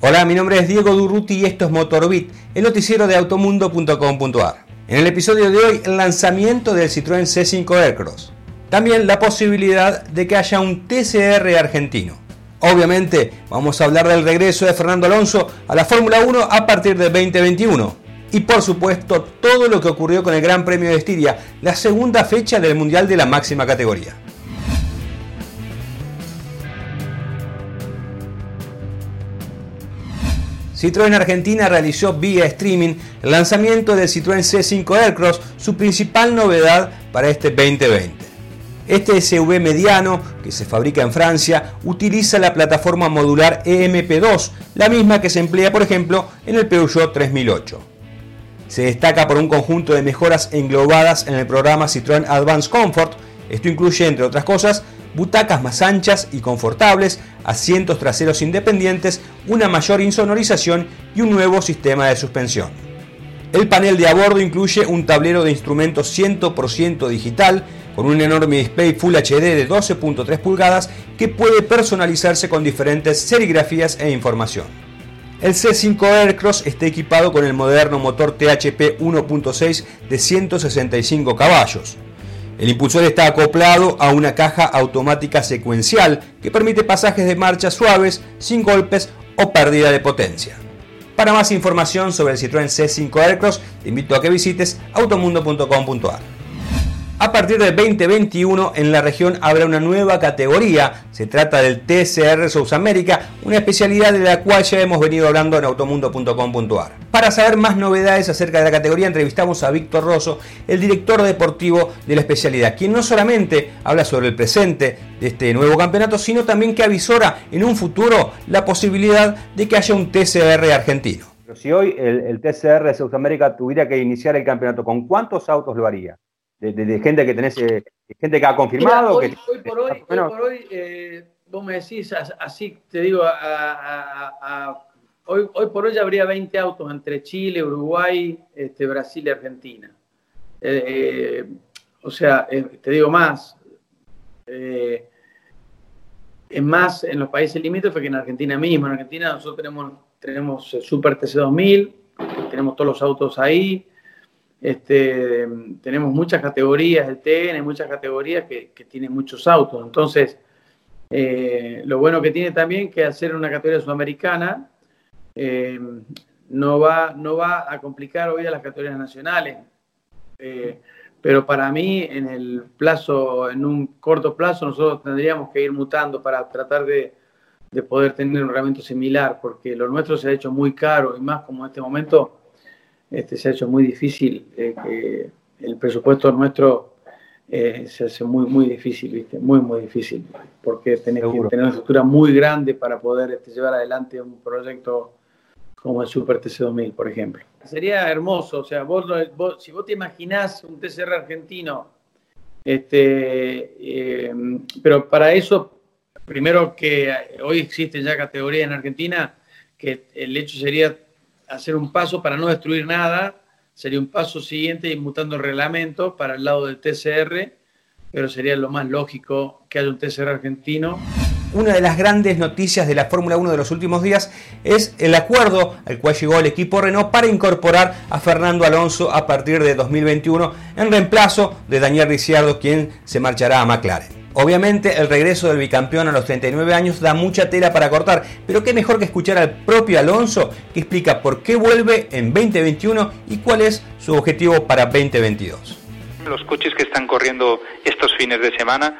Hola, mi nombre es Diego Durruti y esto es Motorbit, el noticiero de automundo.com.ar. En el episodio de hoy, el lanzamiento del Citroën C5 Aircross. También la posibilidad de que haya un TCR argentino. Obviamente, vamos a hablar del regreso de Fernando Alonso a la Fórmula 1 a partir de 2021. Y por supuesto, todo lo que ocurrió con el Gran Premio de Estiria, la segunda fecha del Mundial de la máxima categoría. Citroën Argentina realizó vía streaming el lanzamiento del Citroën C5 Aircross, su principal novedad para este 2020. Este SUV mediano, que se fabrica en Francia, utiliza la plataforma modular EMP2, la misma que se emplea, por ejemplo, en el Peugeot 3008. Se destaca por un conjunto de mejoras englobadas en el programa Citroën Advanced Comfort. Esto incluye, entre otras cosas, butacas más anchas y confortables, asientos traseros independientes, una mayor insonorización y un nuevo sistema de suspensión. El panel de a bordo incluye un tablero de instrumentos 100% digital con un enorme display Full HD de 12.3 pulgadas que puede personalizarse con diferentes serigrafías e información. El C5 Aircross está equipado con el moderno motor THP 1.6 de 165 caballos. El impulsor está acoplado a una caja automática secuencial que permite pasajes de marcha suaves, sin golpes o pérdida de potencia. Para más información sobre el Citroën C5 Aircross, te invito a que visites automundo.com.ar. A partir de 2021 en la región habrá una nueva categoría, se trata del TCR South America, una especialidad de la cual ya hemos venido hablando en automundo.com.ar. Para saber más novedades acerca de la categoría entrevistamos a Víctor Rosso, el director deportivo de la especialidad, quien no solamente habla sobre el presente de este nuevo campeonato, sino también que avisora en un futuro la posibilidad de que haya un TCR argentino. Pero si hoy el, TCR South America tuviera que iniciar el campeonato, ¿con cuántos autos lo haría? De, gente que tenés, eh, gente que ha confirmado. hoy, por hoy, por hoy eh, vos me decís así, te digo, hoy, hoy por hoy ya habría 20 autos entre Chile, Uruguay, este, Brasil y Argentina. Eh, o sea, te digo más, es más en los países limítrofes que en Argentina mismo. En Argentina nosotros tenemos, tenemos Super TC2000, tenemos todos los autos ahí. Este, tenemos muchas categorías, el TN, muchas categorías que, que tienen muchos autos. Entonces, eh, lo bueno que tiene también que hacer una categoría sudamericana eh, no, va, no va a complicar hoy a las categorías nacionales. Eh, pero para mí, en el plazo, en un corto plazo, nosotros tendríamos que ir mutando para tratar de, de poder tener un reglamento similar, porque lo nuestro se ha hecho muy caro y más como en este momento este, se ha hecho muy difícil eh, que el presupuesto nuestro eh, se hace muy, muy difícil, ¿viste? Muy, muy difícil, porque tenés que tener una estructura muy grande para poder este, llevar adelante un proyecto como el Super TC2000, por ejemplo. Sería hermoso, o sea, vos, si vos te imaginás un TCR argentino, este, eh, pero para eso, primero que hoy existen ya categorías en Argentina, que el hecho sería hacer un paso para no destruir nada, sería un paso siguiente y mutando el reglamento para el lado del TCR, pero sería lo más lógico que haya un TCR argentino. Una de las grandes noticias de la Fórmula 1 de los últimos días es el acuerdo al cual llegó el equipo Renault para incorporar a Fernando Alonso a partir de 2021 en reemplazo de Daniel Ricciardo, quien se marchará a McLaren. Obviamente el regreso del bicampeón a los 39 años da mucha tela para cortar, pero qué mejor que escuchar al propio Alonso que explica por qué vuelve en 2021 y cuál es su objetivo para 2022. Los coches que están corriendo estos fines de semana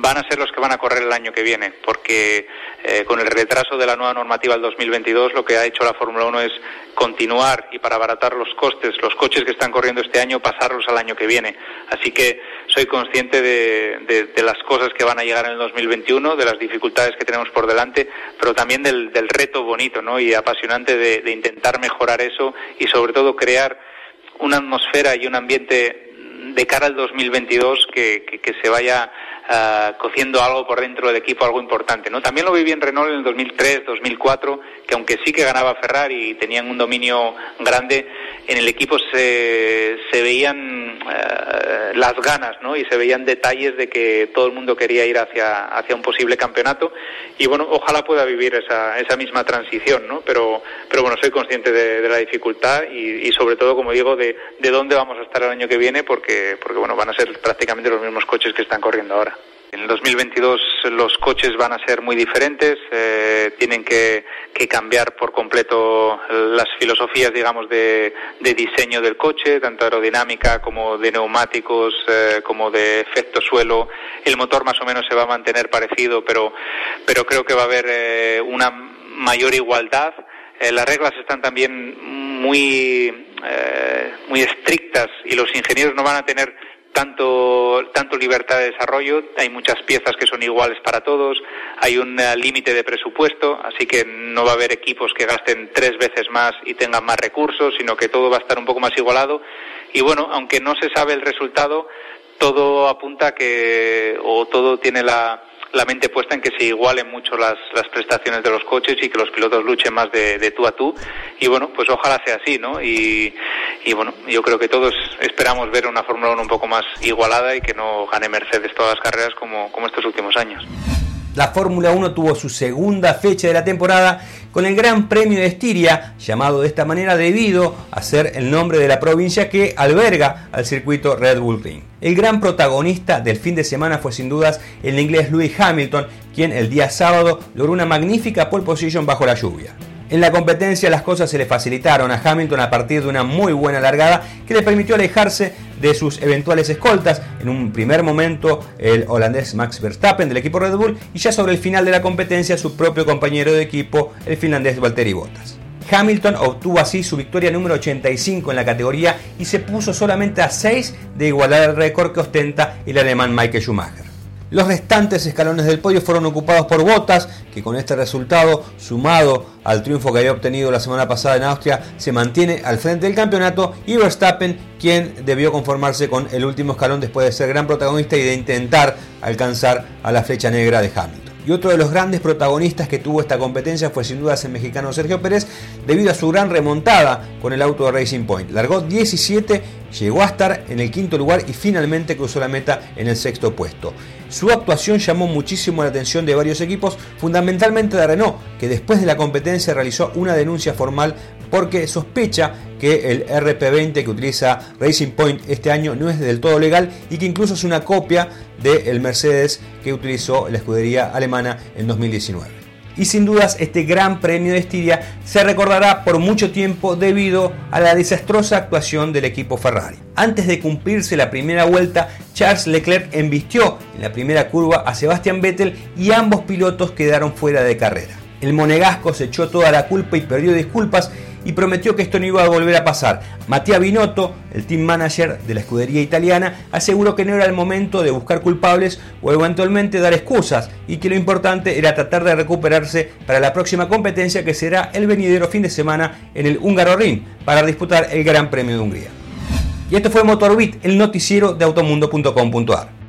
van a ser los que van a correr el año que viene, porque eh, con el retraso de la nueva normativa del 2022 lo que ha hecho la Fórmula 1 es continuar y para abaratar los costes, los coches que están corriendo este año, pasarlos al año que viene. Así que soy consciente de, las cosas que van a llegar en el 2021, de las dificultades que tenemos por delante, pero también del, reto bonito ¿no? y apasionante de, intentar mejorar eso y sobre todo crear una atmósfera y un ambiente de cara al 2022 que, que se vaya uh, cociendo algo por dentro del equipo, algo importante. ¿no? También lo viví en Renault en el 2003, 2004, que aunque sí que ganaba Ferrari y tenían un dominio grande, en el equipo se, se veían eh, las ganas, ¿no? Y se veían detalles de que todo el mundo quería ir hacia, hacia un posible campeonato y bueno, ojalá pueda vivir esa, esa misma transición, ¿no? Pero, pero bueno, soy consciente de, la dificultad y, y, sobre todo, como digo, de, de dónde vamos a estar el año que viene porque, porque bueno, van a ser prácticamente los mismos coches que están corriendo ahora. En el 2022 los coches van a ser muy diferentes, eh, tienen que, cambiar por completo las filosofías, digamos, de, diseño del coche, tanto aerodinámica como de neumáticos, eh, como de efecto suelo. El motor más o menos se va a mantener parecido, pero, pero creo que va a haber eh, una mayor igualdad. las reglas están también muy, muy estrictas y los ingenieros no van a tener tanto, tanto libertad de desarrollo, hay muchas piezas que son iguales para todos, hay un eh, límite de presupuesto, así que no va a haber equipos que gasten tres veces más y tengan más recursos, sino que todo va a estar un poco más igualado. Y bueno, aunque no se sabe el resultado, todo apunta que, o todo tiene la, la mente puesta en que se igualen mucho las, las prestaciones de los coches y que los pilotos luchen más de, de, tú a tú. Y bueno, pues ojalá sea así, ¿no? Y, y bueno, yo creo que todos esperamos ver una Fórmula 1 un poco más igualada y que no gane Mercedes todas las carreras como, como estos últimos años. La Fórmula 1 tuvo su segunda fecha de la temporada con el Gran Premio de Estiria, llamado de esta manera debido a ser el nombre de la provincia que alberga al circuito Red Bull Ring. El gran protagonista del fin de semana fue sin dudas el inglés Lewis Hamilton, quien el día sábado logró una magnífica pole position bajo la lluvia. En la competencia las cosas se le facilitaron a Hamilton a partir de una muy buena largada que le permitió alejarse de sus eventuales escoltas. En un primer momento el holandés Max Verstappen del equipo Red Bull y ya sobre el final de la competencia su propio compañero de equipo, el finlandés Valtteri Bottas. Hamilton obtuvo así su victoria número 85 en la categoría y se puso solamente a 6 de igualar el récord que ostenta el alemán Michael Schumacher. Los restantes escalones del podio fueron ocupados por Bottas, que con este resultado, sumado al triunfo que había obtenido la semana pasada en Austria, se mantiene al frente del campeonato, y Verstappen, quien debió conformarse con el último escalón después de ser gran protagonista y de intentar alcanzar a la flecha negra de Hamilton. Y otro de los grandes protagonistas que tuvo esta competencia fue sin dudas el mexicano Sergio Pérez, debido a su gran remontada con el auto de Racing Point. Largó 17, llegó a estar en el quinto lugar y finalmente cruzó la meta en el sexto puesto. Su actuación llamó muchísimo la atención de varios equipos, fundamentalmente de Renault, que después de la competencia realizó una denuncia formal porque sospecha que el RP20 que utiliza Racing Point este año no es del todo legal y que incluso es una copia del Mercedes que utilizó la escudería alemana en 2019 y sin dudas este gran premio de Estiria se recordará por mucho tiempo debido a la desastrosa actuación del equipo Ferrari. Antes de cumplirse la primera vuelta, Charles Leclerc embistió en la primera curva a Sebastian Vettel y ambos pilotos quedaron fuera de carrera. El monegasco se echó toda la culpa y perdió disculpas y prometió que esto no iba a volver a pasar. Matías Binotto, el team manager de la escudería italiana, aseguró que no era el momento de buscar culpables o eventualmente dar excusas y que lo importante era tratar de recuperarse para la próxima competencia que será el venidero fin de semana en el Húngaro Ring para disputar el Gran Premio de Hungría. Y esto fue Motorbit, el noticiero de automundo.com.ar.